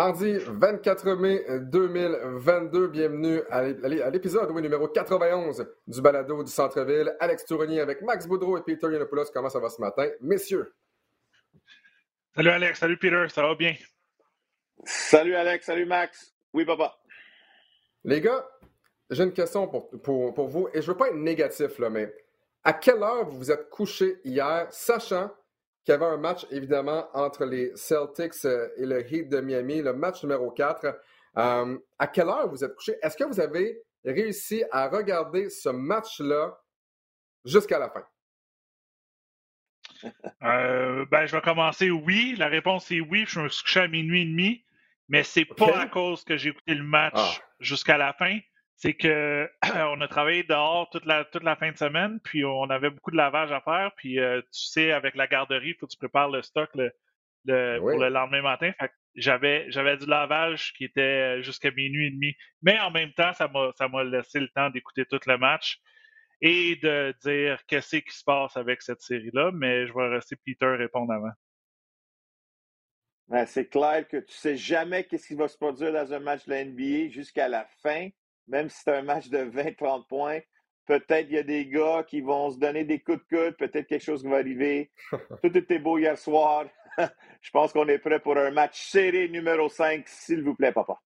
Mardi 24 mai 2022, bienvenue à l'épisode numéro 91 du balado du centre-ville. Alex Tournier avec Max Boudreau et Peter Yiannopoulos. Comment ça va ce matin, messieurs? Salut Alex, salut Peter, ça va bien? Salut Alex, salut Max. Oui, papa. Les gars, j'ai une question pour, pour, vous et je ne veux pas être négatif, là, mais à quelle heure vous vous êtes couché hier, sachant qu'il y avait un match, évidemment, entre les Celtics euh, et le Heat de Miami, le match numéro 4. Euh, à quelle heure vous êtes couché? Est-ce que vous avez réussi à regarder ce match-là jusqu'à la fin? Euh, ben, je vais commencer oui. La réponse est oui. Je me suis couché à minuit et demi, mais c'est pas à cause que j'ai écouté le match ah. jusqu'à la fin c'est que on a travaillé dehors toute la, toute la fin de semaine, puis on avait beaucoup de lavage à faire. Puis euh, tu sais, avec la garderie, il faut que tu prépares le stock le, le, pour le lendemain matin. j'avais, j'avais du lavage qui était jusqu'à minuit et demi. Mais en même temps, ça m'a, ça m'a laissé le temps d'écouter tout le match et de dire qu'est-ce qui se passe avec cette série-là. Mais je vais rester Peter répondre avant. c'est clair que tu sais jamais qu'est-ce qui va se produire dans un match de la NBA jusqu'à la fin même si c'est un match de 20-30 points, peut-être il y a des gars qui vont se donner des coups de coude, peut-être quelque chose qui va arriver. Tout était beau hier soir. Je pense qu'on est prêt pour un match serré numéro 5, s'il vous plaît, papa.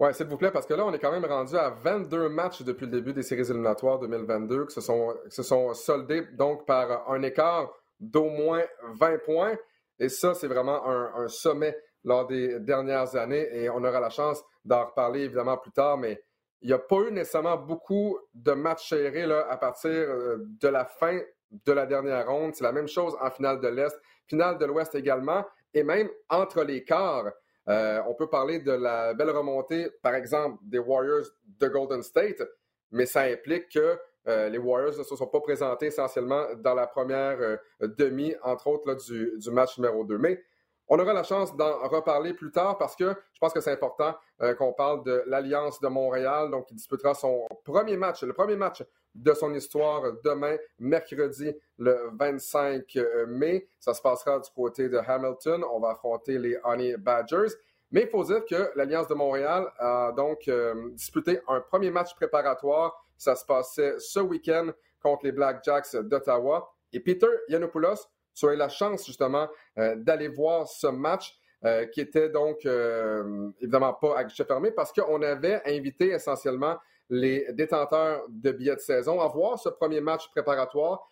Oui, s'il vous plaît, parce que là, on est quand même rendu à 22 matchs depuis le début des séries éliminatoires 2022 qui se sont, se sont soldés donc par un écart d'au moins 20 points. Et ça, c'est vraiment un, sommet lors des dernières années et on aura la chance d'en reparler évidemment plus tard, mais il n'y a pas eu nécessairement beaucoup de matchs serrés là, à partir euh, de la fin de la dernière ronde. C'est la même chose en finale de l'Est, finale de l'Ouest également, et même entre les quarts. Euh, on peut parler de la belle remontée, par exemple, des Warriors de Golden State, mais ça implique que euh, les Warriors ne se sont pas présentés essentiellement dans la première demi, entre autres, du, du, match numéro 2. Mais on aura la chance d'en reparler plus tard parce que je pense que c'est important euh, qu'on parle de l'Alliance de Montréal, donc qui disputera son premier match, le premier match de son histoire demain, mercredi le 25 euh, mai. Ça se passera du côté de Hamilton. On va affronter les Honey Badgers. Mais il faut dire que l'Alliance de Montréal a donc euh, disputé un premier match préparatoire. Ça se passait ce week-end contre les Blackjacks d'Ottawa. Et Peter Yanopoulos, tu as eu la chance justement euh, d'aller voir ce match euh, qui était donc euh, évidemment pas à guichet fermé parce qu'on avait invité essentiellement les détenteurs de billets de saison à voir ce premier match préparatoire.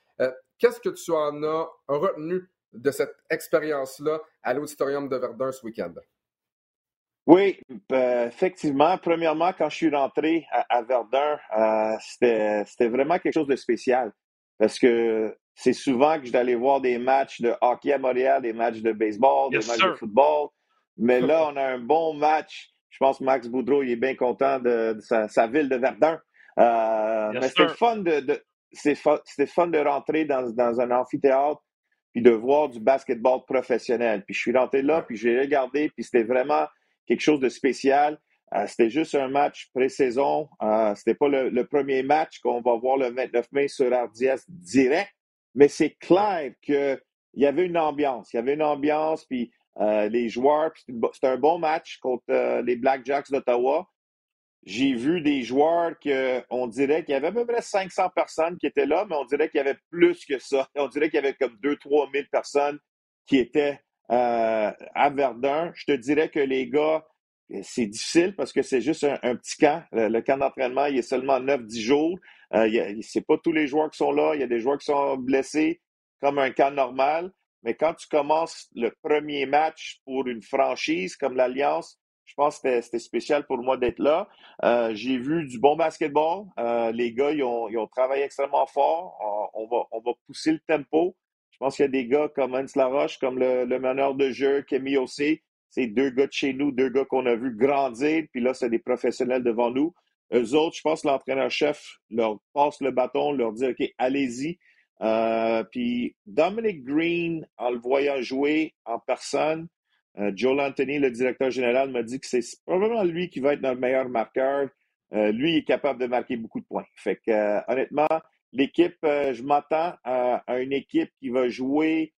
Qu'est-ce que tu en as retenu de cette expérience-là à l'Auditorium de Verdun ce week-end? Oui, ben, effectivement. Premièrement, quand je suis rentré à, Verdun, c'était vraiment quelque chose de spécial parce que c'est souvent que je vais voir des matchs de hockey à Montréal, des matchs de baseball, des matchs de football. Mais là, on a un bon match. Je pense que Max Boudreau il est bien content de, sa, ville de Verdun. Euh, mais c'était fun de, c'était fun de rentrer dans, dans, un amphithéâtre puis de voir du basketball professionnel. Puis je suis rentré là, puis j'ai regardé, puis c'était vraiment quelque chose de spécial. Euh, c'était juste un match pré-saison. Euh, c'était pas le, le, premier match qu'on va voir le 29 mai sur RDS direct, mais c'est clair qu'il y avait une ambiance. Il y avait une ambiance, puis euh, les joueurs, c'était un bon match contre euh, les Blackjacks d'Ottawa. J'ai vu des joueurs qu'on dirait qu'il y avait à peu près 500 personnes qui étaient là, mais on dirait qu'il y avait plus que ça. On dirait qu'il y avait comme 2-3 000 personnes qui étaient euh, à Verdun. Je te dirais que les gars, c'est difficile parce que c'est juste un, petit camp. Le, camp d'entraînement, il est seulement 9-10 jours. Euh, c'est pas tous les joueurs qui sont là. Il y a des joueurs qui sont blessés comme un camp normal. Mais quand tu commences le premier match pour une franchise comme l'Alliance, je pense que c'était spécial pour moi d'être là. Euh, j'ai vu du bon basketball. Euh, les gars, ils ont, travaillé extrêmement fort. on, va, pousser le tempo. Je pense qu'il y a des gars comme Hans Laroche, comme le, meneur de jeu, Kemi aussi c'est deux gars de chez nous, deux gars qu'on a vu grandir, puis là, c'est des professionnels devant nous. Eux autres, je pense l'entraîneur-chef leur passe le bâton, leur dit OK, allez-y. Euh, puis Dominic Green, en le voyant jouer en personne, euh, Joel Anthony, le directeur général, m'a dit que c'est probablement lui qui va être notre meilleur marqueur. Euh, lui est capable de marquer beaucoup de points. Fait que honnêtement, l'équipe, je m'attends à, une équipe qui va jouer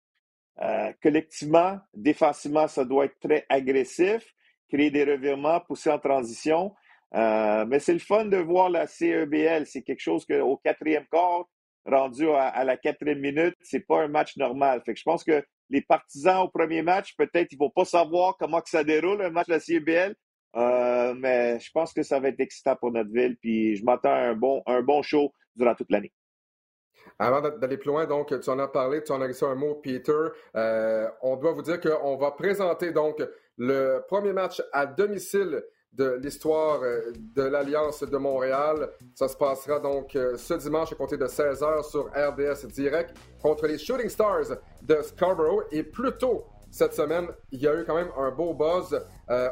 euh, collectivement, défensivement, ça doit être très agressif. créer des revirements, pousser en transition. Euh, mais c'est le fun de voir la CEBL. C'est quelque chose qu'au quatrième quart, rendu à, la quatrième minute, c'est pas un match normal. Fait je pense que les partisans au premier match, peut-être ils vont pas savoir comment que ça déroule un match de la CEBL. Euh, mais je pense que ça va être excitant pour notre ville. Puis je m'attends à un bon, un bon show durant toute l'année. Avant d'aller plus loin, donc, tu en as parlé, tu en as laissé un mot, Peter. Euh, on doit vous dire qu'on va présenter donc le premier match à domicile de l'histoire euh, de l'Alliance de Montréal. Ça se passera donc euh, ce dimanche à compter de 16h sur RDS Direct contre les Shooting Stars de Scarborough. Et plus tôt cette semaine, il y a eu quand même un beau buzz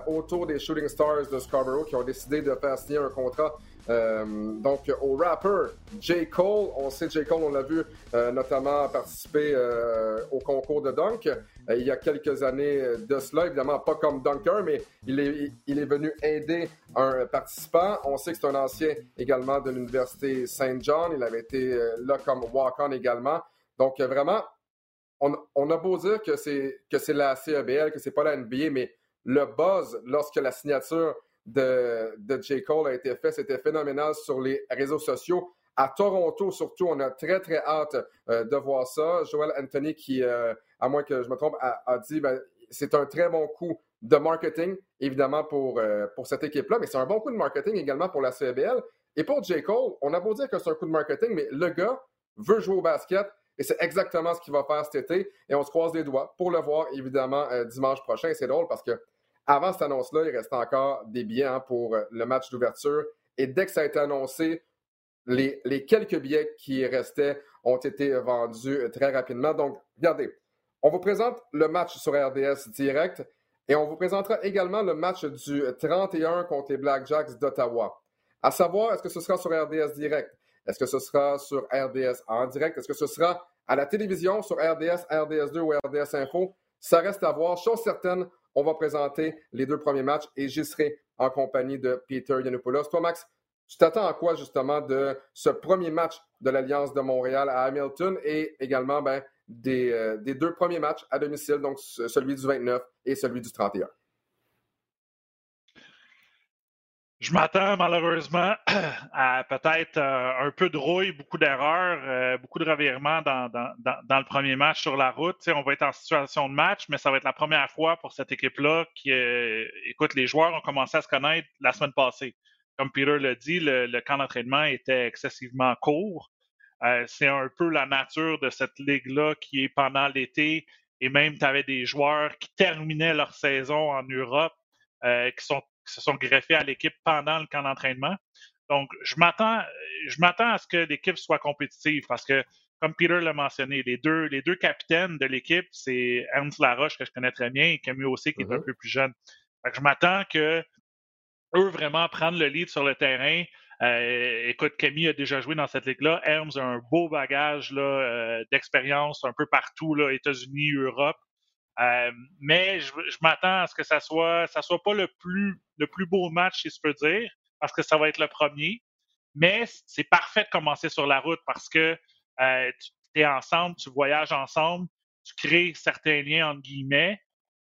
autour des Shooting Stars de Scarborough qui ont décidé de faire signer un contrat euh, donc, au rapper J. Cole, on sait J. Cole, on l'a vu euh, notamment participer euh, au concours de dunk il y a quelques années de cela. Évidemment, pas comme dunker, mais il est, il est venu aider un participant. On sait que c'est un ancien également de l'Université Saint John. Il avait été là comme walk-on également. Donc, vraiment, on, on, a beau dire que c'est, que c'est la CEBL, que c'est pas la NBA, mais le buzz lorsque la signature de, de J. Cole a été fait. C'était phénoménal sur les réseaux sociaux. À Toronto, surtout, on a très, très hâte euh, de voir ça. Joel Anthony, qui, euh, à moins que je me trompe, a, dit ben, c'est un très bon coup de marketing, évidemment, pour, euh, pour cette équipe-là, mais c'est un bon coup de marketing également pour la CBL. Et pour J. Cole, on a beau dire que c'est un coup de marketing, mais le gars veut jouer au basket et c'est exactement ce qu'il va faire cet été. Et on se croise les doigts pour le voir, évidemment, dimanche prochain. C'est drôle parce que avant cette annonce-là, il restait encore des billets hein, pour euh, le match d'ouverture. Et dès que ça a été annoncé, les, quelques billets qui restaient ont été vendus euh, très rapidement. Donc, regardez, on vous présente le match sur RDS direct et on vous présentera également le match du 31 contre les Blackjacks d'Ottawa. À savoir, est-ce que ce sera sur RDS direct? Est-ce que ce sera sur RDS en direct? Est-ce que ce sera à la télévision sur RDS, RDS2 ou RDS Info? Ça reste à voir. Chose certaine, on va présenter les deux premiers matchs et j'y serai en compagnie de Peter Yanopoulos. Toi, Max, tu t'attends à quoi justement de ce premier match de l'Alliance de Montréal à Hamilton et également ben, des, euh, des, deux premiers matchs à domicile, donc celui du 29 et celui du 31? Je m'attends malheureusement à peut-être euh, un peu de rouille, beaucoup d'erreurs, euh, beaucoup de revirements dans, le premier match sur la route. on va être en situation de match, mais ça va être la première fois pour cette équipe-là qui, euh, écoute, les joueurs ont commencé à se connaître la semaine passée. Comme Peter l'a dit, le, camp d'entraînement était excessivement court. C'est un peu la nature de cette ligue-là qui est pendant l'été et même tu avais des joueurs qui terminaient leur saison en Europe qui sont qui se sont greffés à l'équipe pendant le camp d'entraînement. Donc, je m'attends, je m'attends à ce que l'équipe soit compétitive parce que, comme Peter l'a mentionné, les deux, les deux capitaines de l'équipe, c'est Ernst Laroche, que je connais très bien, et Camille aussi, qui est un mm-hmm. peu plus jeune. je m'attends que eux vraiment prennent le lead sur le terrain. Euh, écoute, Camille a déjà joué dans cette ligue-là. Herms a un beau bagage là, euh, d'expérience un peu partout, là, États-Unis, Europe. Euh, mais je, m'attends à ce que ça soit, ça soit pas le plus, le plus beau match, si je peux dire, parce que ça va être le premier. Mais c'est parfait de commencer sur la route parce que euh, tu es ensemble, tu voyages ensemble, tu crées certains liens entre guillemets.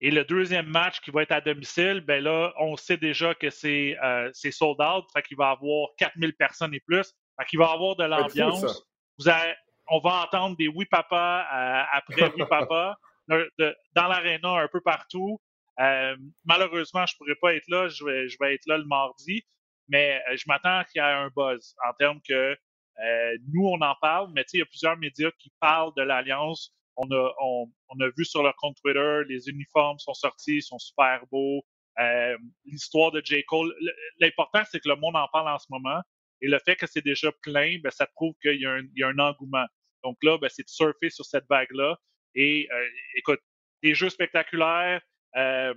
Et le deuxième match qui va être à domicile, ben là, on sait déjà que c'est euh, sold out, fait qu'il va y avoir 4000 personnes et plus, fait qu'il va y avoir de l'ambiance. on va entendre des oui papa euh, après oui papa dans l'aréna un peu partout. Euh, malheureusement, je pourrais pas être là. Je vais, être là le mardi. Mais euh, je m'attends qu'il y ait un buzz en termes que euh, nous, on en parle, mais il y a plusieurs médias qui parlent de l'Alliance. On a, vu sur leur compte Twitter, les uniformes sont sortis, ils sont super beaux. L'histoire de J. Cole, l'important, c'est que le monde en parle en ce moment. Et le fait que c'est déjà plein, ben, ça prouve qu'il y, y, a un engouement. Donc là, ben, c'est de surfer sur cette vague-là. Et euh, écoute, des jeux spectaculaires, euh,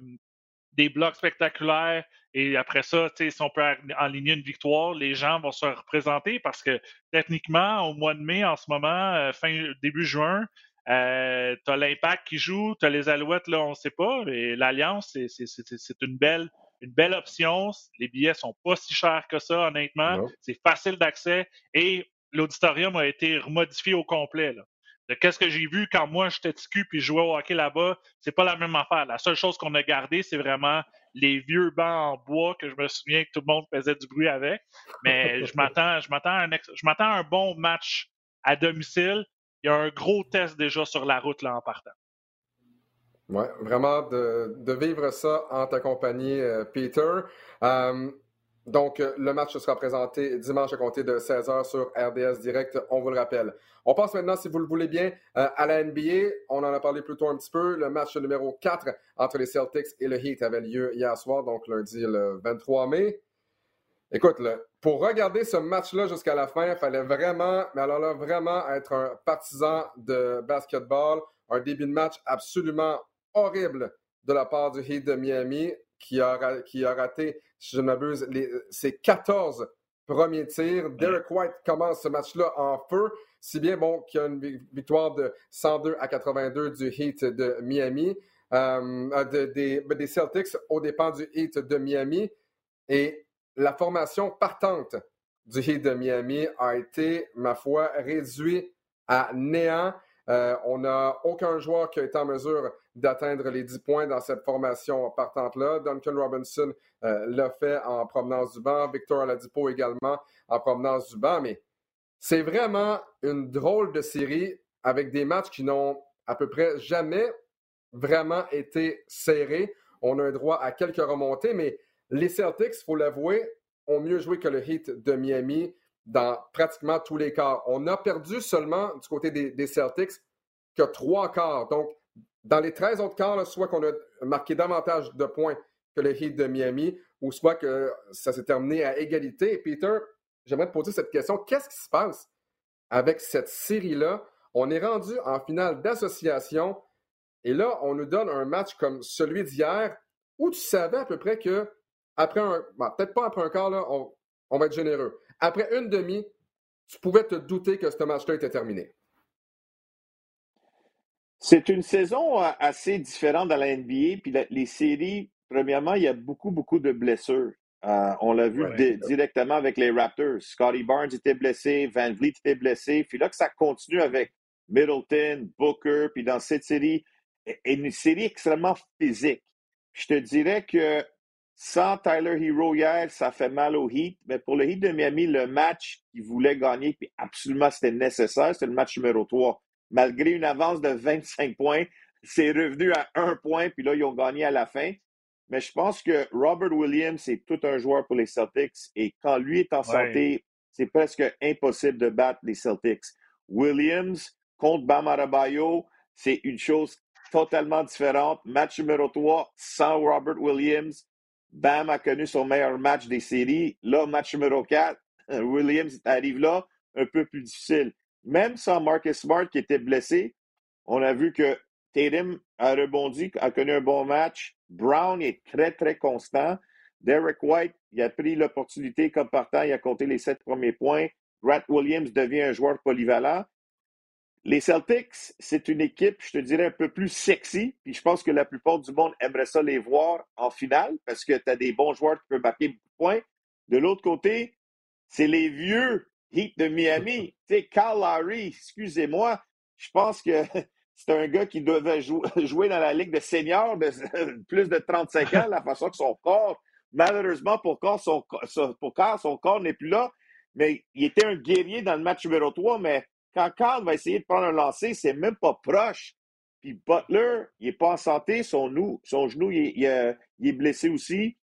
des blocs spectaculaires, et après ça, si on peut aligner une victoire, les gens vont se représenter parce que techniquement, au mois de mai, en ce moment, euh, fin début juin, euh, tu as l'impact qui joue, tu as les alouettes, là, on ne sait pas. Et l'Alliance, c'est une belle, une belle option. Les billets sont pas si chers que ça, honnêtement. C'est facile d'accès et l'auditorium a été remodifié au complet. Là qu'est-ce que j'ai vu quand moi j'étais TQ puis je jouais au hockey là-bas, c'est pas la même affaire. La seule chose qu'on a gardé, c'est vraiment les vieux bancs en bois que je me souviens que tout le monde faisait du bruit avec. Mais je m'attends, je m'attends un, je m'attends à un bon match à domicile. Il y a un gros test déjà sur la route là en partant. Oui, vraiment de, vivre ça en ta compagnie, euh, Peter. Euh, donc, euh, le match sera présenté dimanche à compter de 16h sur RDS Direct, on vous le rappelle. On passe maintenant, si vous le voulez bien, euh, à la NBA. On en a parlé plus tôt un petit peu. Le match numéro 4 entre les Celtics et le Heat avait lieu hier soir, donc lundi le 23 mai. Écoute, pour regarder ce match-là jusqu'à la fin, il fallait vraiment, mais alors là, vraiment être un partisan de basketball. Un début de match absolument horrible de la part du Heat de Miami qui a, qui a raté si je ne m'abuse, ses 14 premiers tirs. Derek White commence ce match-là en feu, si bien bon qu'il y a une victoire de 102 à 82 du Heat de Miami, euh, ben, des, Celtics au dépens du Heat de Miami. Et la formation partante du Heat de Miami a été, ma foi, réduite à néant. Euh, on n'a aucun joueur qui a été en mesure d'atteindre les 10 points dans cette formation partante-là. Duncan Robinson euh, l'a fait en provenance du banc, Victor Aladipo également en provenance du banc, mais c'est vraiment une drôle de série avec des matchs qui n'ont à peu près jamais vraiment été serrés. On a un droit à quelques remontées, mais les Celtics, il faut l'avouer, ont mieux joué que le Heat de Miami dans pratiquement tous les quarts. On a perdu seulement du côté des, Celtics que trois quarts. Donc, dans les 13 autres quarts, soit qu'on a marqué davantage de points que le Heat de Miami, ou soit que ça s'est terminé à égalité. Peter, j'aimerais te poser cette question. Qu'est-ce qui se passe avec cette série-là? On est rendu en finale d'association et là, on nous donne un match comme celui d'hier où tu savais à peu près que après un, peut-être pas après un quart, là, on va être généreux. Après une demi, tu pouvais te douter que ce match-là était terminé. C'est une saison euh, assez différente dans la NBA. Puis les séries, premièrement, il y a beaucoup, beaucoup de blessures. Euh, on l'a vu directement avec les Raptors. Scotty Barnes était blessé, Van Vliet était blessé. Puis là que ça continue avec Middleton, Booker, puis dans cette série, une série extrêmement physique. Je te dirais que sans Tyler Hero hier, ça fait mal au Heat. Mais pour le Heat de Miami, le match qu'ils voulaient gagner, puis absolument c'était nécessaire, c'était le match numéro 3. Malgré une avance de 25 points, c'est revenu à un point, puis là, ils ont gagné à la fin. Mais je pense que Robert Williams, c'est tout un joueur pour les Celtics. Et quand lui est en santé, c'est presque impossible de battre les Celtics. Williams contre Bam Adebayo, c'est une chose totalement différente. Match numéro 3 sans Robert Williams. Bam a connu son meilleur match des séries. Là, match numéro 4, Williams arrive là, un peu plus difficile. Même sans Marcus Smart qui était blessé, on a vu que Tatum a rebondi, a connu un bon match. Brown est très, très constant. Derek White, il a pris l'opportunité comme partant, il a compté les sept premiers points. Grant Williams devient un joueur polyvalent. Les Celtics, c'est une équipe, je te dirais, un peu plus sexy. Puis je pense que la plupart du monde aimerait ça les voir en finale parce que tu as des bons joueurs qui peuvent marquer beaucoup de points. De l'autre côté, c'est les vieux Heat de Miami. tu sais, Lowry, excusez-moi, je pense que c'est un gars qui devait jouer dans la Ligue de seniors de plus de 35 ans, la façon que son corps, malheureusement pour Carl, son, pour Carl, son corps n'est plus là. Mais il était un guerrier dans le match numéro 3, mais quand Carl va essayer de prendre un lancer, c'est même pas proche. Puis Butler, il n'est pas en santé, son, son genou, il est, blessé aussi.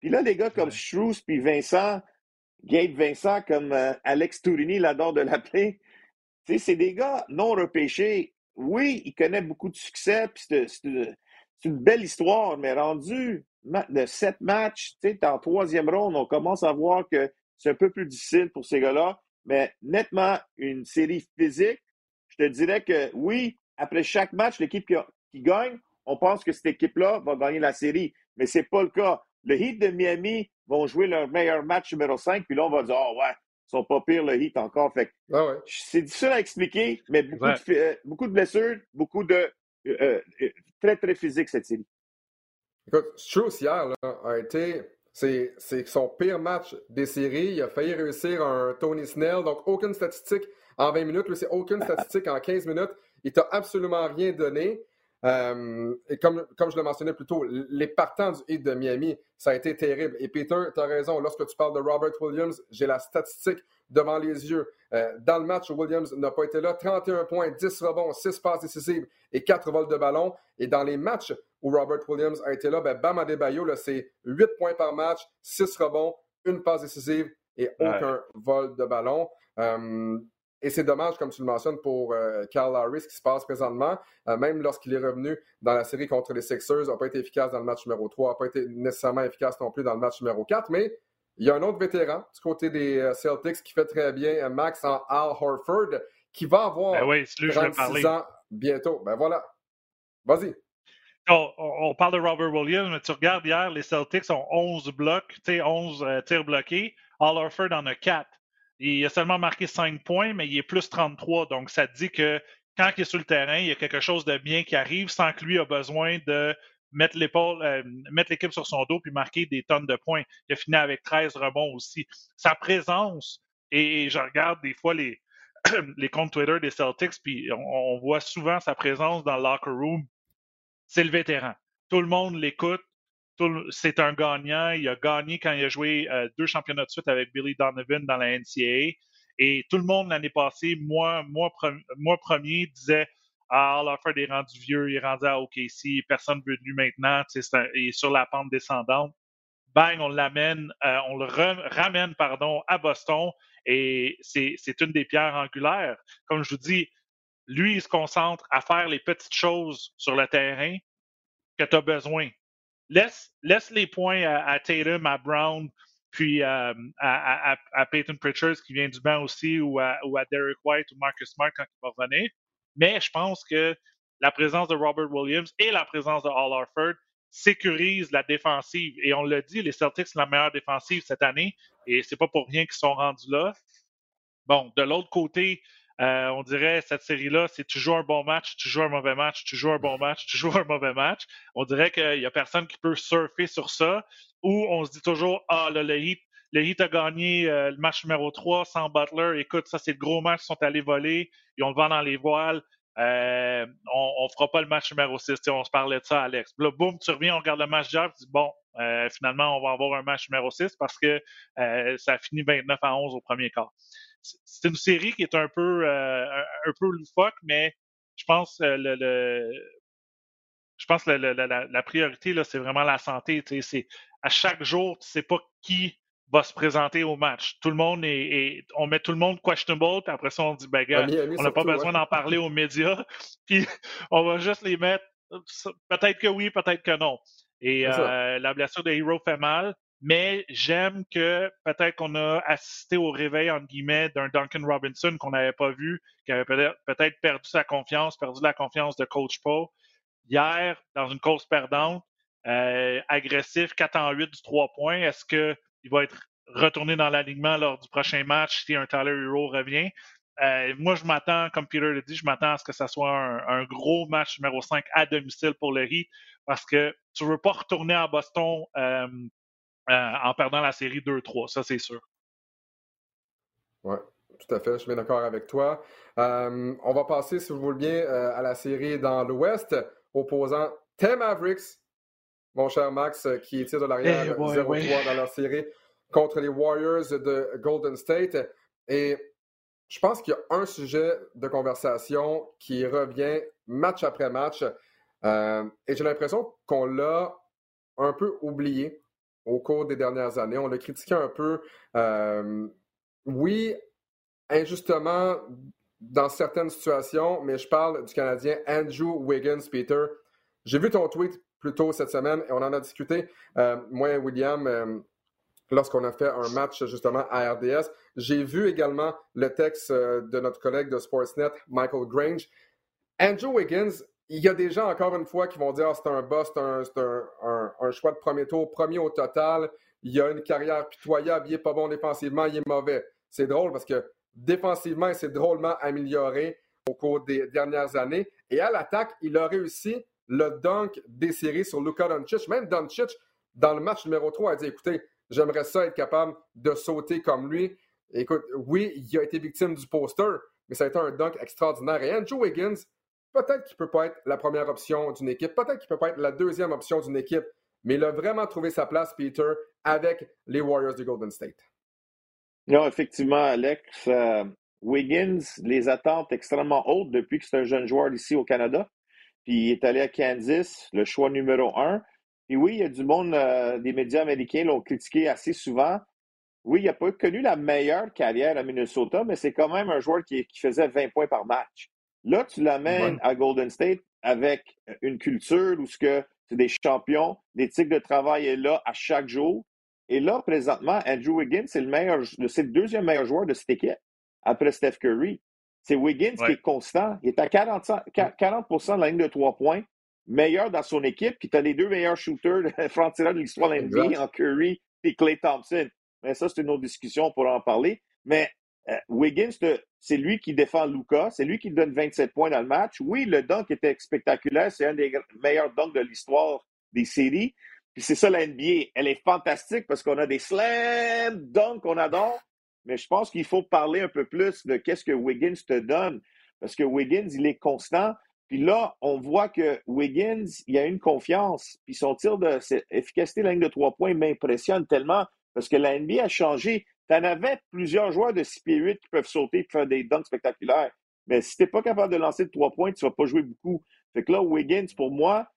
Puis là, les gars comme Shrews puis Vincent, Gabe Vincent, comme euh, Alex Tourini l'adore de l'appeler, c'est des gars non repêchés. Oui, il connaît beaucoup de succès, puis c'est une belle histoire, mais rendu de sept matchs, tu sais, en troisième ronde, on commence à voir que c'est un peu plus difficile pour ces gars-là mais nettement une série physique. Je te dirais que oui, après chaque match, l'équipe qui, gagne, on pense que cette équipe-là va gagner la série, mais ce n'est pas le cas. Le Heat de Miami vont jouer leur meilleur match numéro 5, puis là, on va dire, oh ouais, ils sont pas pires, le Heat encore. Fait ah c'est difficile à expliquer, mais beaucoup, de, euh, beaucoup de blessures, beaucoup de. Euh, euh, très, très physique, cette série. Écoute, Strauss hier a été c'est son pire match des séries. Il a failli réussir un Tony Snell. Donc, aucune statistique en 20 minutes. Lui, c'est aucune statistique en 15 minutes. Il t'a absolument rien donné. Euh, et comme, comme je le mentionnais plus tôt, les partants du hit de Miami, ça a été terrible. Et Peter, tu as raison, lorsque tu parles de Robert Williams, j'ai la statistique devant les yeux. Euh, dans le match, Williams n'a pas été là. 31 points, 10 rebonds, 6 passes décisives et 4 vols de ballon. Et dans les matchs où Robert Williams a été là, ben Bam Adebayo, c'est 8 points par match, 6 rebonds, une passe décisive et aucun vol de ballon. Euh, et c'est dommage, comme tu le mentionnes, pour euh, Carl Harris, ce qui se passe présentement. Euh, même lorsqu'il est revenu dans la série contre les Sixers, n'a pas été efficace dans le match numéro 3, n'a pas été nécessairement efficace non plus dans le match numéro 4. Mais il y a un autre vétéran du côté des euh, Celtics qui fait très bien, Max en Al Horford, qui va avoir ben oui, 36 ans bientôt. Ben voilà. Vas-y. On, parle de Robert Williams, mais tu regardes hier, les Celtics ont 11 blocs, 11 tirs bloqués. Al Horford en a 4. Il a seulement marqué 5 points, mais il est plus 33. Donc, ça dit que quand il est sur le terrain, il y a quelque chose de bien qui arrive sans que lui ait besoin de mettre euh, l'équipe sur son dos puis marquer des tonnes de points. Il a fini avec 13 rebonds aussi. Sa présence, et, je regarde des fois les, les comptes Twitter des Celtics, puis on, voit souvent sa présence dans le locker room. C'est le vétéran. Tout le monde l'écoute c'est un gagnant. Il a gagné quand il a joué euh, deux championnats de suite avec Billy Donovan dans la NCAA. Et tout le monde l'année passée, moi, moi, premier, disait Ah, Alfred est rendu vieux, il est rendu à OKC, personne ne veut de lui maintenant, il est sur la pente descendante. Bang, on l'amène, euh, on le ramène pardon, à Boston et c'est une des pierres angulaires. Comme je vous dis, lui, il se concentre à faire les petites choses sur le terrain que tu as besoin laisse, les points à, Tatum, à Brown, puis euh, à, Peyton Pritchard, qui vient du banc aussi, ou à, Derek White ou Marcus Smart quand il va revenir. Mais je pense que la présence de Robert Williams et la présence de Al Harford sécurisent la défensive. Et on l'a dit, les Celtics sont la meilleure défensive cette année, et c'est pas pour rien qu'ils sont rendus là. Bon, de l'autre côté, euh, on dirait cette série-là, c'est tu joues un bon match, tu joues un mauvais match, tu joues un bon match, tu joues un mauvais match. On dirait qu'il n'y a personne qui peut surfer sur ça. Ou on se dit toujours, ah, là, le Heat, le Heat a gagné euh, le match numéro 3 sans Butler. Écoute, ça, c'est le gros match, ils sont allés voler, ils ont le vent dans les voiles. Euh, on ne fera pas le match numéro 6. On se parlait de ça, Alex. Là, boum, tu reviens, on regarde le match d'hier, tu dis, bon, finalement, on va avoir un match numéro 6 parce que ça a fini 29 à 11 au premier quart c'est une série qui est un peu euh, un, peu loufoque, mais je pense euh, le, je pense la, la, priorité là, c'est vraiment la santé. C'est à chaque jour, tu sais pas qui va se présenter au match. Tout le monde est, on met tout le monde questionable, puis après ça on dit ben gars, on n'a pas besoin d'en parler aux médias, puis on va juste les mettre. Peut-être que oui, peut-être que non. Et euh, la blessure de Hero fait mal mais j'aime que peut-être qu'on a assisté au réveil, entre guillemets, d'un Duncan Robinson qu'on n'avait pas vu, qui avait peut-être perdu sa confiance, perdu la confiance de Coach Paul. Hier, dans une course perdante, euh, agressif, 4 en 8 du 3 points, est-ce qu'il va être retourné dans l'alignement lors du prochain match si un Tyler Hero revient? Euh, moi, je m'attends, comme Peter l'a dit, je m'attends à ce que ce soit un, gros match numéro 5 à domicile pour le Heat parce que tu ne veux pas retourner à Boston euh, euh, en perdant la série 2-3, ça c'est sûr. Oui, tout à fait, je suis bien d'accord avec toi. Euh, on va passer, si vous voulez bien, euh, à la série dans l'Ouest, opposant Tim Mavericks, mon cher Max, qui tire de l'arrière 0-3 eh, dans leur série contre les Warriors de Golden State. Et je pense qu'il y a un sujet de conversation qui revient match après match. et j'ai l'impression qu'on l'a un peu oublié au cours des dernières années. On l'a critiqué un peu. Euh, oui, injustement dans certaines situations, mais je parle du Canadien Andrew Wiggins, Peter. J'ai vu ton tweet plus tôt cette semaine et on en a discuté, euh, moi et William, euh, lorsqu'on a fait un match justement à RDS. J'ai vu également le texte de notre collègue de Sportsnet, Michael Grange. Andrew Wiggins il y a des gens, encore une fois, qui vont dire ah, c'est un boss, c'est un, choix de premier tour, premier au total. Il a une carrière pitoyable, il n'est pas bon défensivement, il est mauvais. C'est drôle parce que défensivement, il s'est drôlement amélioré au cours des dernières années. Et à l'attaque, il a réussi le dunk des séries sur Luka Doncic. Même Doncic, dans le match numéro 3, a dit écoutez, j'aimerais ça être capable de sauter comme lui. Écoute, oui, il a été victime du poster, mais ça a été un dunk extraordinaire. Et Andrew Wiggins, peut-être qu'il ne peut pas être la première option d'une équipe, peut-être qu'il ne peut pas être la deuxième option d'une équipe, mais il a vraiment trouvé sa place, Peter, avec les Warriors de Golden State. Non, effectivement, Alex. Euh, Wiggins, les attentes extrêmement hautes depuis que c'est un jeune joueur ici au Canada. Puis il est allé à Kansas, le choix numéro un. Puis oui, il y a du monde, euh, des médias américains l'ont critiqué assez souvent. Oui, il n'a pas connu la meilleure carrière à Minnesota, mais c'est quand même un joueur qui, faisait 20 points par match. Là, tu l'amènes à Golden State avec une culture où c'est des champions, l'éthique de travail est là à chaque jour. Et là, présentement, Andrew Wiggins, c'est le meilleur, c'est le deuxième meilleur joueur de cette équipe après Steph Curry. C'est Wiggins qui est constant. Il est à 40, 40 de la ligne de trois points, meilleur dans son équipe, puis tu as les deux meilleurs shooters francs-tireurs de l'histoire de l'NBA en Curry et Clay Thompson. Mais ça, c'est une autre discussion pour en parler. Mais Wiggins, c'est lui qui défend Luca, c'est lui qui donne 27 points dans le match. Oui, le dunk était spectaculaire, c'est un des meilleurs dunks de l'histoire des séries. Puis c'est ça la NBA, elle est fantastique parce qu'on a des slam dunks qu'on adore, mais je pense qu'il faut parler un peu plus de qu'est-ce que Wiggins te donne. Parce que Wiggins, il est constant. Puis là, on voit que Wiggins, il a une confiance. Puis son tir de efficacité de la ligne de trois points m'impressionne tellement parce que la NBA a changé. Tu en avais plusieurs joueurs de 6 pieds 8 qui peuvent sauter et faire des dunks spectaculaires. Mais si tu n'es pas capable de lancer de trois points, tu ne vas pas jouer beaucoup. Fait que là, Wiggins, pour moi,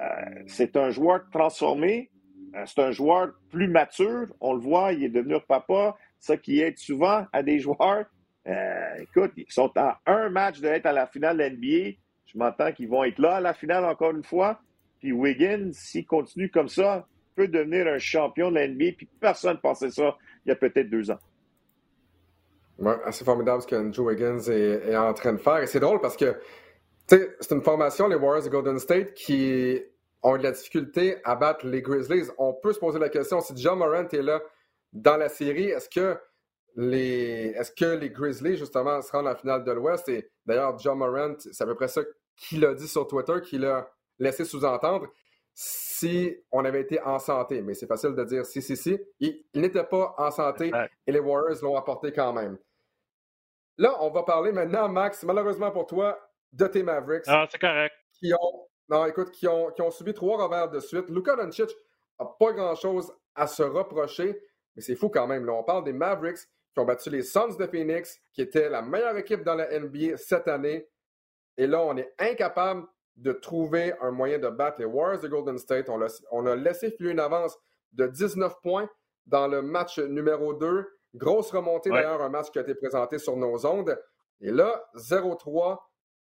euh, c'est un joueur transformé. Euh, c'est un joueur plus mature. On le voit, il est devenu papa ça qui aide souvent à des joueurs. Euh, écoute, ils sont à un match d'être à la finale de l'NBA. Je m'entends qu'ils vont être là à la finale encore une fois. Puis Wiggins, s'il continue comme ça, peut devenir un champion de l'NBA. Puis personne ne pensait ça il y a peut-être deux ans. Ouais, assez formidable ce que Joe Wiggins est, en train de faire. Et c'est drôle parce que c'est une formation, les Warriors de Golden State, qui ont de la difficulté à battre les Grizzlies. On peut se poser la question si John Morant est là dans la série, est-ce que les, est-ce que les Grizzlies, justement, se rendent la finale de l'Ouest? Et d'ailleurs, John Morant, c'est à peu près ça qu'il a dit sur Twitter, qu'il a laissé sous-entendre si on avait été en santé. Mais c'est facile de dire si, si, si. Il, n'était pas en santé et les Warriors l'ont apporté quand même. Là, on va parler maintenant, Max, malheureusement pour toi, de tes Mavericks. Ah, c'est correct. Qui ont, non, écoute, qui ont, qui ont subi trois revers de suite. Luka Doncic n'a pas grand-chose à se reprocher. Mais c'est fou quand même. Là, on parle des Mavericks qui ont battu les Suns de Phoenix, qui étaient la meilleure équipe dans la NBA cette année. Et là, on est incapable de trouver un moyen de battre les Warriors de Golden State. On a, on a laissé filer une avance de 19 points dans le match numéro 2. Grosse remontée d'ailleurs, un match qui a été présenté sur nos ondes. Et là, 0-3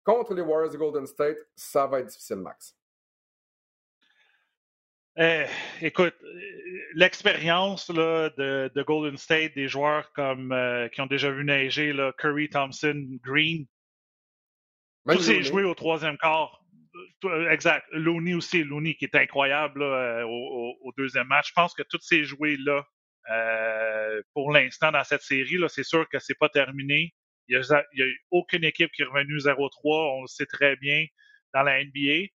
contre les Warriors de Golden State, ça va être difficile, Max. Eh, écoute, l'expérience de, de, Golden State, des joueurs comme euh, qui ont déjà vu neiger, là, Curry, Thompson, Green, tous ces joués au troisième quart. Euh, exact. Looney aussi, Looney qui est incroyable euh, au, deuxième match. Je pense que tous ces joués-là, pour l'instant dans cette série, c'est sûr que c'est pas terminé. Il n'y a, a, aucune équipe qui est revenue 0-3, on le sait très bien dans la NBA.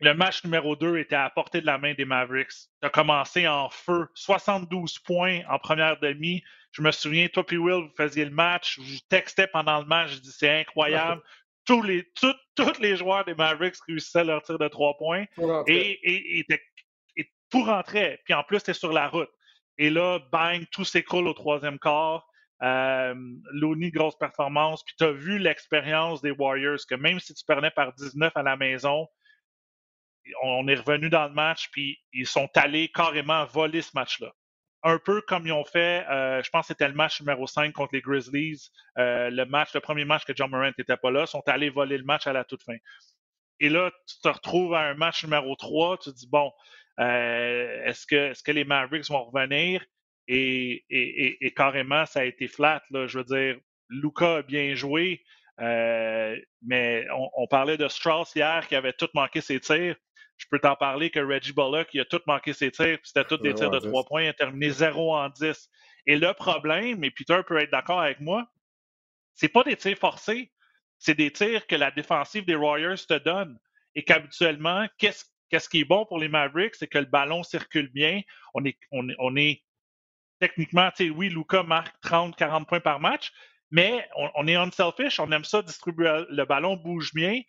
Le match numéro 2 était à portée de la main des Mavericks. Tu as commencé en feu. 72 points en première demi. Je me souviens, toi et Will, vous faisiez le match. Je textais pendant le match. Je dis c'est incroyable. Tous les, tous les joueurs des Mavericks réussissaient leur tir de trois points. Et, et, et, tout rentrait. Puis en plus, tu es sur la route. Et là, bang, tout s'écroule au troisième quart. Euh, Looney, grosse performance. Puis tu as vu l'expérience des Warriors, que même si tu perdais par 19 à la maison, on est revenu dans le match, puis ils sont allés carrément voler ce match-là. Un peu comme ils ont fait, euh, je pense que c'était le match numéro 5 contre les Grizzlies, euh, le match, le premier match que John Morant n'était pas là, sont allés voler le match à la toute fin. Et là, tu te retrouves à un match numéro 3, tu te dis, bon, euh, est-ce que, les Mavericks vont revenir? Et, carrément, ça a été flat. Je veux dire, Luca a bien joué, mais on, on, parlait de Strauss hier qui avait tout manqué ses tirs. Je peux t'en parler que Reggie Bullock, il a tout manqué ses tirs, c'était tous des tirs de trois points, il a terminé 0 en 10. Et le problème, et Peter peut être d'accord avec moi, c'est pas des tirs forcés, c'est des tirs que la défensive des Warriors te donne. Et qu'habituellement, qu'est-ce qu'est-ce qui est bon pour les Mavericks, c'est que le ballon circule bien. On est, on, on est techniquement, tu sais, oui, Luca marque 30, 40 points par match, Mais on, est unselfish, on aime ça, distribuer le ballon bouge bien,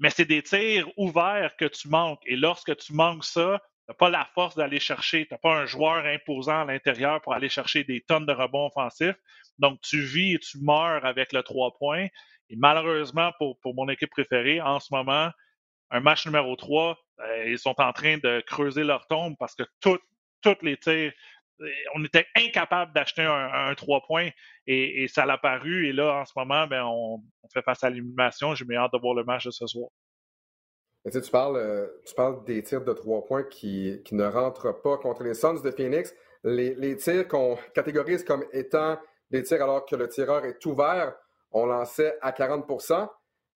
mais c'est des tirs ouverts que tu manques. Et lorsque tu manques ça, tu n'as pas la force d'aller chercher, tu n'as pas un joueur imposant à l'intérieur pour aller chercher des tonnes de rebonds offensifs. Donc, tu vis et tu meurs avec le trois points. Et malheureusement, pour, pour mon équipe préférée, en ce moment, un match numéro 3, euh, ils sont en train de creuser leur tombe parce que toutes les tirs, on était incapable d'acheter un, 3 points et, ça l'a paru. Et là, en ce moment, ben, on, fait face à l'élimination. J'ai hâte de voir le match de ce soir. tu, parles, euh, tu des tirs de 3 points qui, ne rentrent pas contre les Suns de Phoenix. Les, les tirs qu'on catégorise comme étant des tirs alors que le tireur est ouvert, on lançait à 40%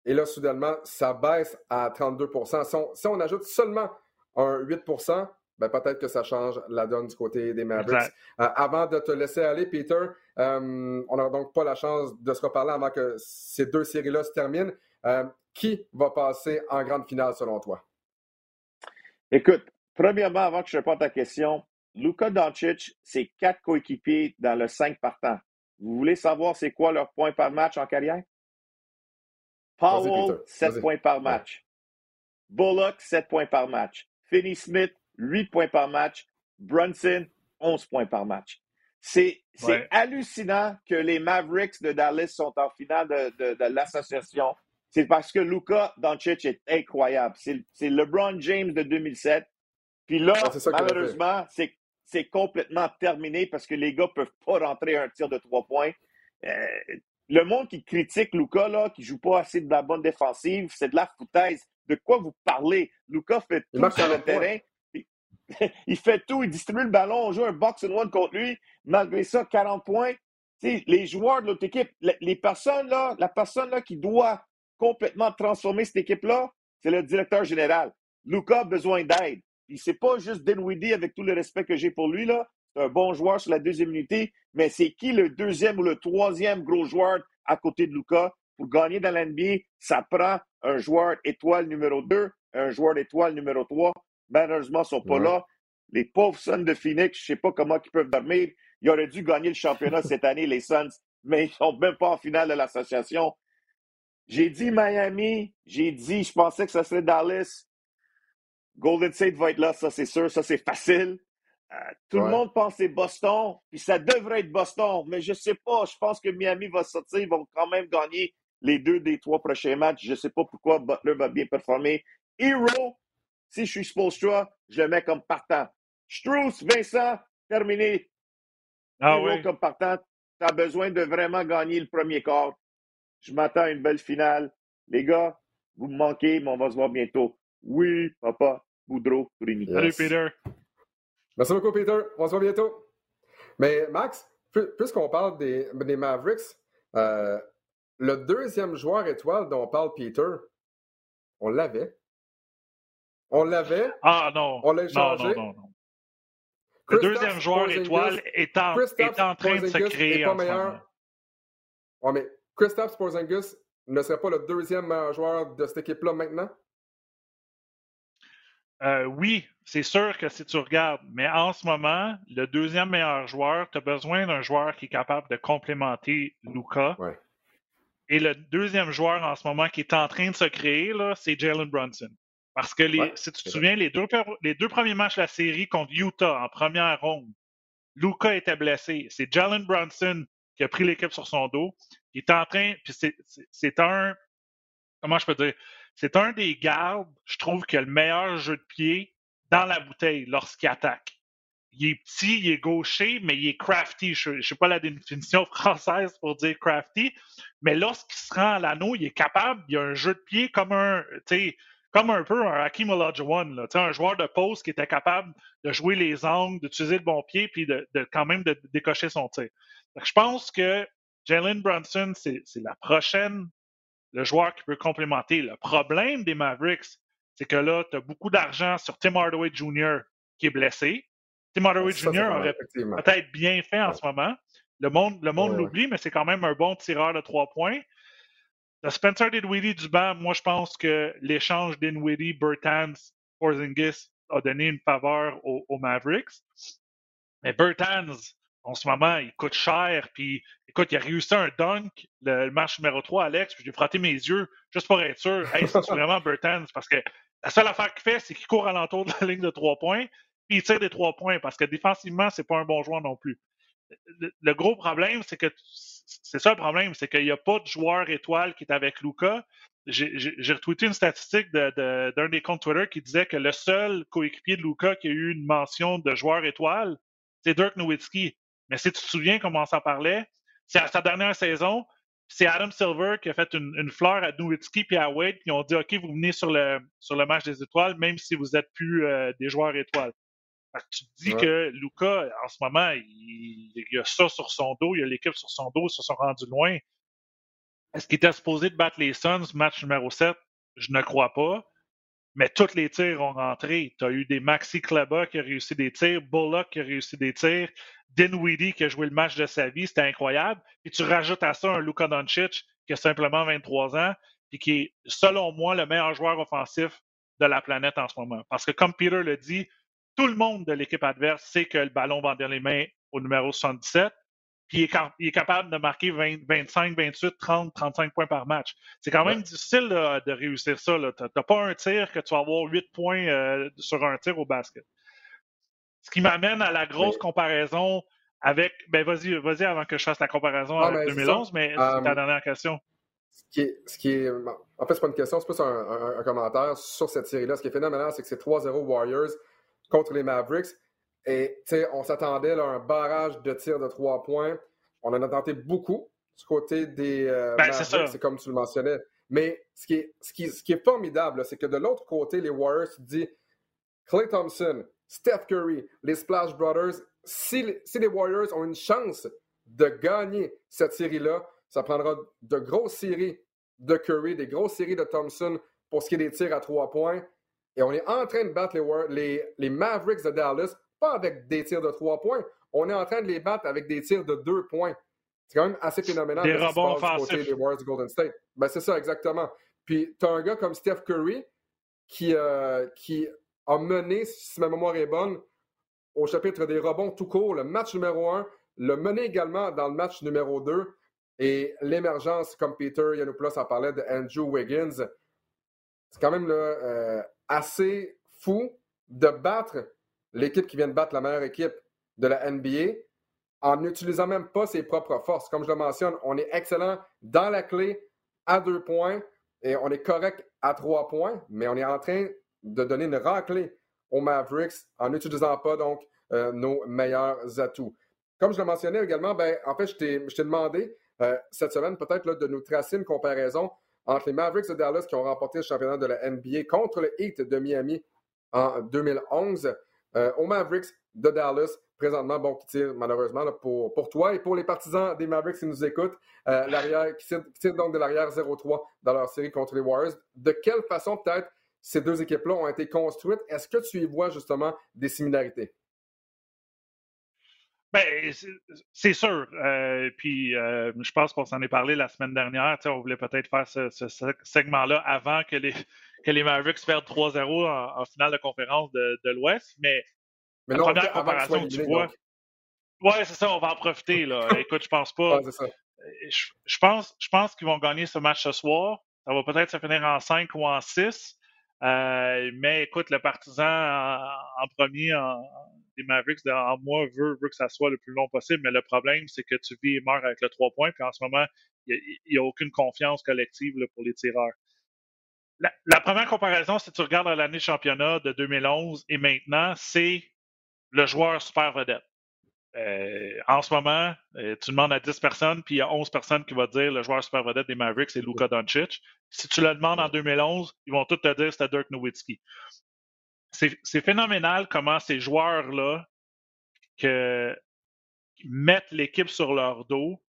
et là, soudainement, ça baisse à 32% si on, ajoute seulement un 8 ben peut-être que ça change la donne du côté des Mavericks. Euh, avant de te laisser aller, Peter, euh, on n'a donc pas la chance de se reparler avant que ces deux séries-là se terminent. Euh, qui va passer en grande finale selon toi? Écoute, premièrement, avant que je réponde à ta question, Luka Doncic, c'est quatre coéquipiers dans le 5 partant. Vous voulez savoir c'est quoi leur point par match en carrière? Powell, 7 points par match. Bullock, 7 points par match. Finney Smith, 8 points par match. Brunson, 11 points par match. C'est hallucinant que les Mavericks de Dallas sont en finale de, de, l'association. C'est parce que Luka Doncic est incroyable. C'est LeBron James de 2007. Puis là, malheureusement, c'est complètement terminé parce que les gars ne peuvent pas rentrer un tir de trois points. Euh, le monde qui critique Luca, là, qui joue pas assez de la bonne défensive, c'est de la foutaise. De quoi vous parlez? Luca fait tout sur le terrain. Il fait tout, il distribue le ballon, on joue un box and one contre lui. Malgré ça, 40 points. les joueurs de l'autre équipe, la personne qui doit complètement transformer cette équipe-là, c'est le directeur général. Luca a besoin d'aide. Il c'est pas juste Dinwiddie avec tout le respect que j'ai pour lui là un bon joueur sur la deuxième unité, mais c'est qui le deuxième ou le troisième gros joueur à côté de Luca? Pour gagner dans l'NBA, ça prend un joueur étoile numéro 2, un joueur étoile numéro 3. Malheureusement, ils ne sont pas là. Les pauvres Suns de Phoenix, je ne sais pas comment ils peuvent dormir. Ils auraient dû gagner le championnat cette année, les Suns, mais ils ne sont même pas en finale de l'association. J'ai dit Miami, j'ai dit, je pensais que ça serait Dallas. Golden State va être là, ça c'est sûr, ça c'est facile. Euh, tout le monde pense que c'est Boston, puis ça devrait être Boston, mais je ne sais pas. Je pense que Miami va sortir, ils vont quand même gagner les deux des trois prochains matchs. Je ne sais pas pourquoi Butler va bien performer. Hero, si je suis Spolstra, je le mets comme partant. Strauss, Vincent, terminé. Ah Hero comme partant. Tu as besoin de vraiment gagner le premier quart. Je m'attends à une belle finale. Les gars, vous me manquez, mais on va se voir bientôt. Oui, papa, Boudreau, Rini. Salut, Peter. Merci beaucoup, Peter. On se voit bientôt. Mais Max, puisqu'on parle des, Mavericks, euh, le deuxième joueur étoile dont parle Peter, on l'avait. On l'avait. Ah non. On l'a échangé. Non, non, non, Le deuxième joueur étoile est en, est en train de se créer. Pas meilleur. Ouais, mais Christophe Porzingis ne serait pas le deuxième meilleur joueur de cette équipe-là maintenant? Euh, oui, c'est sûr que si tu regardes, mais en ce moment, le deuxième meilleur joueur, tu as besoin d'un joueur qui est capable de complémenter Luca. Et le deuxième joueur en ce moment qui est en train de se créer, c'est Jalen Brunson. Parce que si tu te souviens, les deux, les deux premiers matchs de la série contre Utah en première ronde, Luca était blessé. C'est Jalen Brunson qui a pris l'équipe sur son dos. Il est en train, puis c'est un, comment je peux dire, c'est un des gardes, je trouve, qui a le meilleur jeu de pied dans la bouteille lorsqu'il attaque. Il est petit, il est gaucher, mais il est crafty. Je ne sais pas la définition française pour dire crafty, mais lorsqu'il se rend à l'anneau, il est capable, il a un jeu de pied comme un, comme un peu un Hakim Olajuwon, là, un joueur de poste qui était capable de jouer les angles, d'utiliser le bon pied, puis de, quand même de, décocher son tir. je pense que Jalen Brunson, c'est la prochaine le joueur qui peut complémenter. Le problème des Mavericks, c'est que là, tu as beaucoup d'argent sur Tim Hardaway Jr. qui est blessé. Tim Hardaway Jr. aurait peut-être bien fait en ce moment. Le monde le monde l'oublie, mais c'est quand même un bon tireur de trois points. Le Spencer Dinwiddie du banc, moi, je pense que l'échange Dinwiddie, Bertans, Porzingis a donné une faveur aux, Mavericks. Mais Bertans, en ce moment, il coûte cher. Puis, écoute, il a réussi un dunk, le, match numéro 3, Alex, puis j'ai frotté mes yeux juste pour être sûr. Hey, c'est vraiment Burton. Parce que la seule affaire qu'il fait, c'est qu'il court alentour de la ligne de trois points, puis il tire des trois points. Parce que défensivement, c'est pas un bon joueur non plus. Le, gros problème, c'est que c'est ça le problème, c'est qu'il n'y a pas de joueur étoile qui est avec Luca. J'ai retweeté une statistique d'un de, des comptes Twitter qui disait que le seul coéquipier de Luca qui a eu une mention de joueur étoile, c'est Dirk Nowitzki. Mais si tu te souviens comment on s'en parlait, c'est à sa dernière saison, c'est Adam Silver qui a fait une, fleur à Nowitzki puis à Wade, ils ont dit OK, vous venez sur le, sur le match des étoiles, même si vous n'êtes plus euh, des joueurs étoiles. Tu te dis que Luca, en ce moment, il, il, a ça sur son dos, il a l'équipe sur son dos, ils se sont rendus loin. Est-ce qu'il était supposé de battre les Suns, match numéro 7? Je ne crois pas. Mais tous les tirs ont rentré. Tu as eu des Maxi Kleba qui a réussi des tirs, Bullock qui a réussi des tirs, Dinwiddie qui a joué le match de sa vie, c'était incroyable. Puis tu rajoutes à ça un Luka Doncic qui a simplement 23 ans, et qui est, selon moi, le meilleur joueur offensif de la planète en ce moment. Parce que comme Peter le dit, tout le monde de l'équipe adverse sait que le ballon va dans les mains au numéro 77 puis il est, capable de marquer 25, 28, 30, 35 points par match. C'est quand même difficile de réussir ça. Tu n'as pas un tir que tu vas avoir 8 points euh, sur un tir au basket. Ce qui m'amène à la grosse comparaison avec. Ben vas-y, vas-y avant que je fasse la comparaison ah, avec 2011, mais c'est ta euh, dernière question. Ce qui est, ce qui est, en fait, c'est pas une question, c'est plus un, un, commentaire sur cette série-là. Ce qui est phénoménal, c'est que c'est 3-0 Warriors contre les Mavericks. Et on s'attendait à un barrage de tirs de trois points. On en a tenté beaucoup du côté des euh, ben, c'est comme tu le mentionnais. Mais ce qui est, ce qui, ce qui est formidable, c'est que de l'autre côté, les Warriors, tu dis Clay Thompson, Steph Curry, les Splash Brothers, si si les Warriors ont une chance de gagner cette série-là, ça prendra de grosses séries de Curry, des grosses séries de Thompson pour ce qui est des tirs à trois points. Et on est en train de battre les, les, les Mavericks de Dallas pas avec des tirs de trois points. On est en train de les battre avec des tirs de deux points. C'est quand même assez phénoménal. Des rebonds offensifs. Côté des Warriors Golden State. Ben, c'est ça, exactement. Puis, tu as un gars comme Steph Curry qui, euh, qui a mené, si ma mémoire est bonne, au chapitre des rebonds tout court, le match numéro un, le mené également dans le match numéro deux. Et l'émergence, comme Peter Yanopoulos en parlait, de Andrew Wiggins, c'est quand même euh, assez fou de battre l'équipe qui vient de battre la meilleure équipe de la NBA en n'utilisant même pas ses propres forces. Comme je le mentionne, on est excellent dans la clé à deux points et on est correct à trois points, mais on est en train de donner une raclée aux Mavericks en n'utilisant pas donc euh, nos meilleurs atouts. Comme je le mentionnais également, ben, en fait, je t'ai demandé euh, cette semaine peut-être de nous tracer une comparaison entre les Mavericks de Dallas qui ont remporté le championnat de la NBA contre le Heat de Miami en 2011 euh, aux Mavericks de Dallas. Présentement, bon, qui tire malheureusement pour, toi et pour les partisans des Mavericks qui nous écoutent, euh, l'arrière, qui, tire, donc de l'arrière 0-3 dans leur série contre les Warriors. De quelle façon, peut-être, ces deux équipes-là ont été construites? Est-ce que tu y vois justement des similarités? Ben, c'est sûr. Euh, puis, je pense qu'on s'en est parlé la semaine dernière. On voulait peut-être faire ce, segment-là avant que les, que les Mavericks perdent 3-0 en, finale de conférence de, de l'Ouest. Mais, mais la première comparaison, tu vois. Ouais, c'est ça, on va en profiter. Là. Écoute, je pense pas. je, pense, je pense qu'ils vont gagner ce match ce soir. Ça va peut-être se finir en 5 ou en 6. Euh, mais écoute, le partisan en, premier, en, les Mavericks, en moi, veut, veut que ça soit le plus long possible. Mais le problème, c'est que tu vis et meurs avec le 3 points. Puis en ce moment, il n'y a, aucune confiance collective pour les tireurs. La, première comparaison, si tu regardes l'année championnat de 2011 et maintenant, c'est le joueur super vedette. Euh, en ce moment, euh, tu demandes à 10 personnes, puis il y a 11 personnes qui vont dire le joueur super vedette des Mavericks, c'est Luka Doncic. Si tu le demandes en 2011, ils vont tous te dire c'était Dirk Nowitzki. C'est phénoménal comment ces joueurs-là mettent l'équipe sur leur dos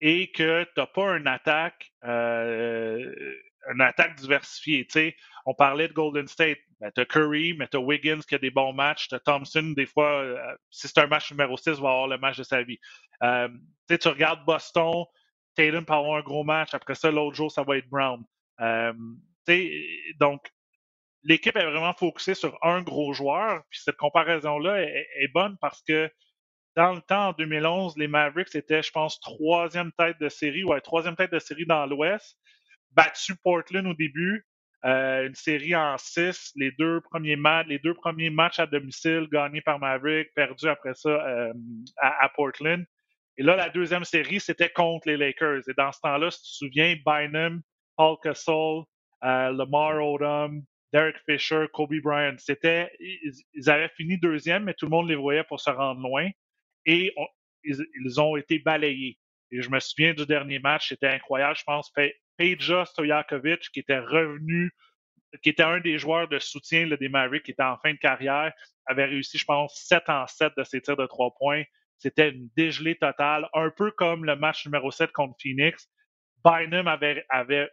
et que tu n'as pas une attaque euh, une attaque diversifiée. On parlait de Golden State. Ben, tu as Curry, mais tu as Wiggins qui a des bons matchs. Tu as Thompson, des fois, euh, si c'est un match numéro 6, va avoir le match de sa vie. Euh, tu regardes Boston, Tatum peut avoir un gros match. Après ça, l'autre jour, ça va être Brown. Euh, donc, l'équipe est vraiment focusée sur un gros joueur. Puis cette comparaison-là est, bonne parce que dans le temps, en 2011, les Mavericks étaient, je pense, troisième tête de série, ouais, troisième tête de série dans l'Ouest, battu Portland au début, euh, une série en six, les deux premiers matchs, à domicile gagnés par Maverick, perdus après ça euh, à, Portland. Et là, la deuxième série, c'était contre les Lakers. Et dans ce temps-là, si tu te souviens, Bynum, Paul Castle, euh, Lamar Odom, Derek Fisher, Kobe Bryant, c'était, ils, avaient fini deuxième, mais tout le monde les voyait pour se rendre loin. Et ils, ont été balayés. Et je me souviens du dernier match, c'était incroyable. Je pense Peja Stojakovic, qui était revenu, qui était un des joueurs de soutien des Mavericks, qui était en fin de carrière, avait réussi, je pense, 7 en 7 de ses tirs de 3 points. C'était une dégelée totale, un peu comme le match numéro 7 contre Phoenix. Bynum avait, avait,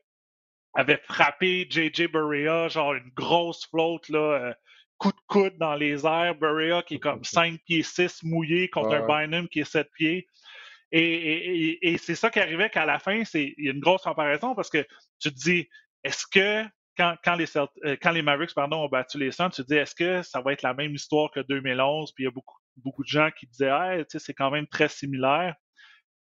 avait frappé JJ Burrea, genre une grosse flotte, là, euh, coup de coude dans les airs. Burrea qui est comme 5 pieds 6 mouillé contre un Bynum qui est 7 pieds. Et, c'est ça qui arrivait qu'à la fin, il y a une grosse comparaison parce que tu te dis, est-ce que quand, quand, les, euh, quand les Mavericks pardon, ont battu les Suns, tu te dis, est-ce que ça va être la même histoire que 2011? Puis il y a beaucoup, beaucoup de gens qui disaient, hey, c'est quand même très similaire.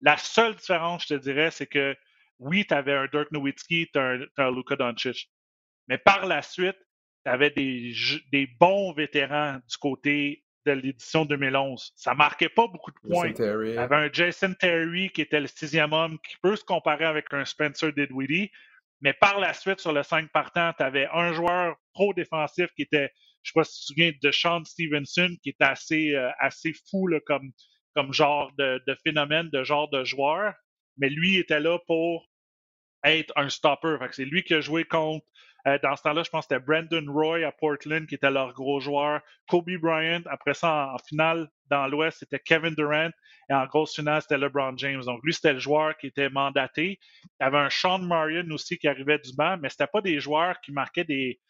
La seule différence, je te dirais, c'est que oui, tu avais un Dirk Nowitzki, tu as, un Luka Doncic. Mais par la suite, tu avais des, des bons vétérans du côté de l'édition 2011. Ça marquait pas beaucoup de points. Il y avait un Jason Terry qui était le sixième homme, qui peut se comparer avec un Spencer Dinwiddie. Mais par la suite, sur le 5 partant, tu avais un joueur pro-défensif qui était, je sais pas si tu te souviens, de Sean Stevenson, qui était assez, euh, assez fou comme, comme genre de, de, phénomène, de genre de joueur. Mais lui était là pour être un stopper. C'est lui qui a joué contre euh, dans ce temps-là, je pense que c'était Brandon Roy à Portland qui était leur gros joueur. Kobe Bryant, après ça, en, finale dans l'Ouest, c'était Kevin Durant. Et en grosse finale, c'était LeBron James. Donc, lui, c'était le joueur qui était mandaté. Il y avait un Sean Marion aussi qui arrivait du banc, mais c'était pas des joueurs qui marquaient des,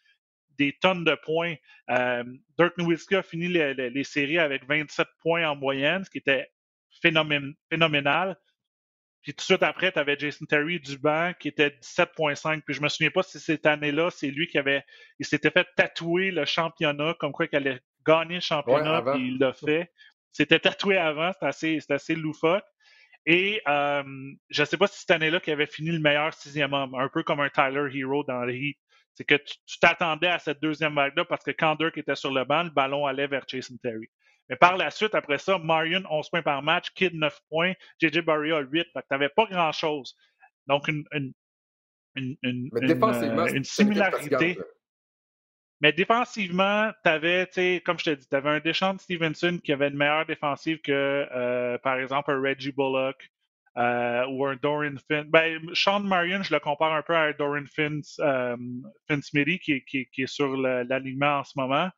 tonnes de points. Euh, Dirk Nowitzki a fini les, séries avec 27 points en moyenne, ce qui était phénoménal. Puis tout de suite après, tu avais Jason Terry du banc qui était 17.5. Puis je me souviens pas si cette année-là, c'est lui qui avait. Il s'était fait tatouer le championnat, comme quoi qu'il allait gagner le championnat, puis il l'a fait. C'était tatoué avant, c'était assez, assez loufoque. Et euh, je ne sais pas si cette année-là qu'il avait fini le meilleur sixième homme, un peu comme un Tyler Hero dans le Heat. C'est que tu t'attendais à cette deuxième vague-là parce que quand Dirk était sur le banc, le ballon allait vers Jason Terry. Mais par la suite, après ça, Marion, 11 points par match, Kid, 9 points, JJ Barria, 8. Fait que t'avais pas grand-chose. Donc, une, une, une, une, une similarité. Mais défensivement, tu avais, comme je te dis, tu avais un Deshaun Stevenson qui avait une meilleure défensive que, euh, par exemple, un Reggie Bullock euh, ou un Dorian Finn. Ben, Sean Marion, je le compare un peu à Dorian Finn, euh, Finn qui, qui, est sur l'alignement en ce moment.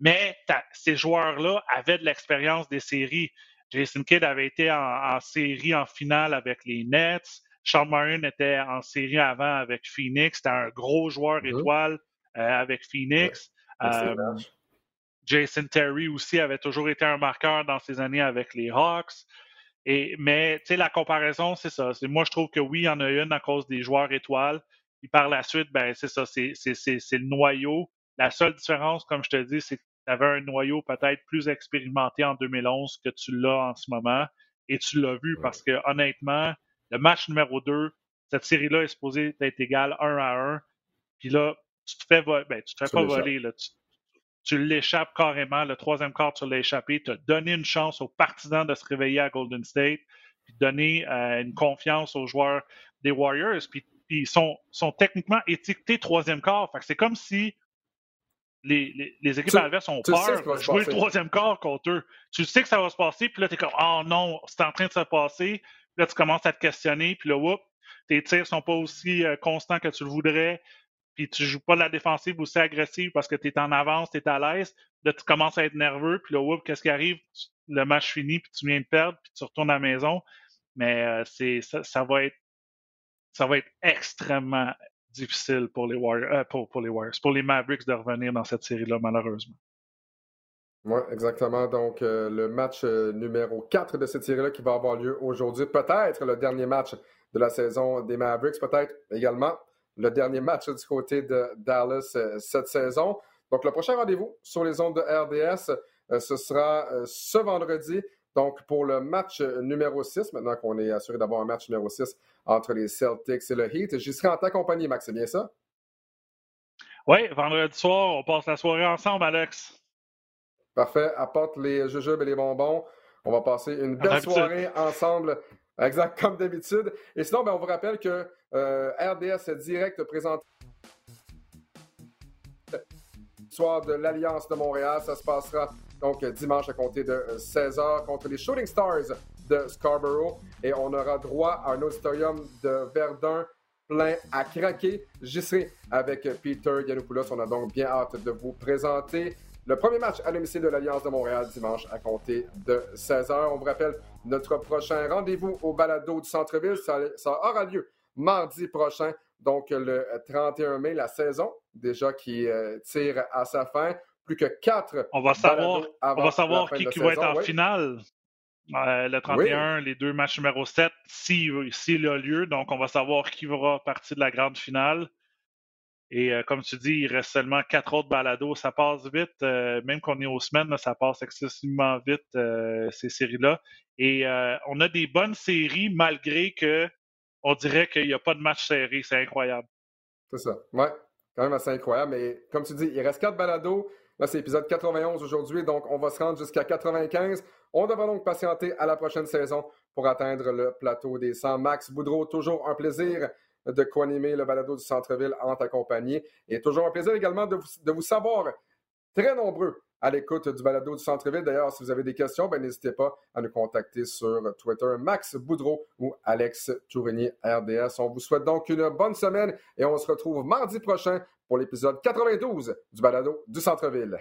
Mais ces joueurs-là avaient de l'expérience des séries. Jason Kidd avait été en, série en finale avec les Nets. Sean Marion était en série avant avec Phoenix. C'était un gros joueur mm-hmm. étoile euh, avec Phoenix. Euh, Jason Terry aussi avait toujours été un marqueur dans ses années avec les Hawks. Et, mais la comparaison, c'est ça. Moi, je trouve que oui, il y en a une à cause des joueurs étoiles. Puis par la suite, ben, c'est ça, c'est le noyau. La seule différence, comme je te dis, c'est que tu avais un noyau peut-être plus expérimenté en 2011 que tu l'as en ce moment. Et tu l'as vu parce que, honnêtement, le match numéro 2, cette série-là est supposée être égale 1 à 1. Puis là, tu te fais, ben, tu te fais pas voler. Là. Tu, l'échappes carrément. Le troisième quart, tu l'as échappé. Tu as donné une chance aux partisans de se réveiller à Golden State. Puis donner euh, une confiance aux joueurs des Warriors. Puis, ils sont, sont techniquement étiquetés troisième quart. Fait c'est comme si les, les, équipes adverses ont peur de jouer le troisième quart contre eux. Tu sais que ça va se passer, puis là, tu es comme, oh non, c'est en train de se passer. Puis là, tu commences à te questionner, puis là, whoop, tes tirs sont pas aussi euh, constants que tu le voudrais, puis tu joues pas de la défensive aussi agressive parce que tu es en avance, tu es à l'aise. Là, tu commences à être nerveux, puis là, whoop, qu'est-ce qui arrive? Le match finit, puis tu viens de perdre, puis tu retournes à la maison. Mais euh, c'est ça, ça va être ça va être extrêmement difficile pour les Warriors, euh, pour, les Mavericks de revenir dans cette série-là, malheureusement. Oui, exactement. Donc, euh, le match euh, numéro 4 de cette série-là qui va avoir lieu aujourd'hui, peut-être le dernier match de la saison des Mavericks, peut-être également le dernier match du côté de Dallas cette saison. Donc, le prochain rendez-vous sur les ondes de RDS, ce sera ce vendredi. Donc, pour le match numéro 6, maintenant qu'on est assuré d'avoir un match numéro 6 entre les Celtics et le Heat, j'y serai en ta compagnie, Max, c'est bien ça? Oui, vendredi soir, on passe la soirée ensemble, Alex. Parfait. Apporte les jujubes et les bonbons. On va passer une belle soirée ensemble, exact comme d'habitude. Et sinon, ben, on vous rappelle que euh, RDS Direct présente soir de l'Alliance de Montréal. Ça se passera donc dimanche à compter de 16h contre les Shooting Stars de Scarborough. Et on aura droit à un auditorium de Verdun plein à craquer. J'y serai avec Peter Yanopoulos. On a donc bien hâte de vous présenter le premier match à domicile de l'Alliance de Montréal dimanche à compter de 16h. On vous rappelle notre prochain rendez-vous au balado du centre-ville. Ça, aura lieu mardi prochain, donc le 31 mai, la saison déjà qui euh, tire à sa fin. Plus que quatre. On va savoir, on va savoir qui, va être en finale. Euh, le 31, les deux matchs numéro 7, s'il si, a lieu. Donc, on va savoir qui va partir de la grande finale. Et euh, comme tu dis, il reste seulement quatre autres balados. Ça passe vite. Euh, même qu'on est aux semaines, ça passe excessivement vite, ces séries-là. Et on a des bonnes séries malgré que on dirait qu'il n'y a pas de match serré. C'est incroyable. C'est ça. Ouais, quand même assez incroyable. Mais comme tu dis, il reste quatre balados. Là, c'est épisode 91 aujourd'hui, donc on va se rendre jusqu'à 95. On devra donc patienter à la prochaine saison pour atteindre le plateau des 100. Max Boudreau, toujours un plaisir de co-animer le balado du centre-ville en ta compagnie. Et toujours un plaisir également de vous, savoir très nombreux à l'écoute du balado du centre-ville. D'ailleurs, si vous avez des questions, ben, n'hésitez pas à nous contacter sur Twitter, Max Boudreau ou Alex Tourigny RDS. On vous souhaite donc une bonne semaine et on se retrouve mardi prochain pour l'épisode 92 du balado du centre-ville.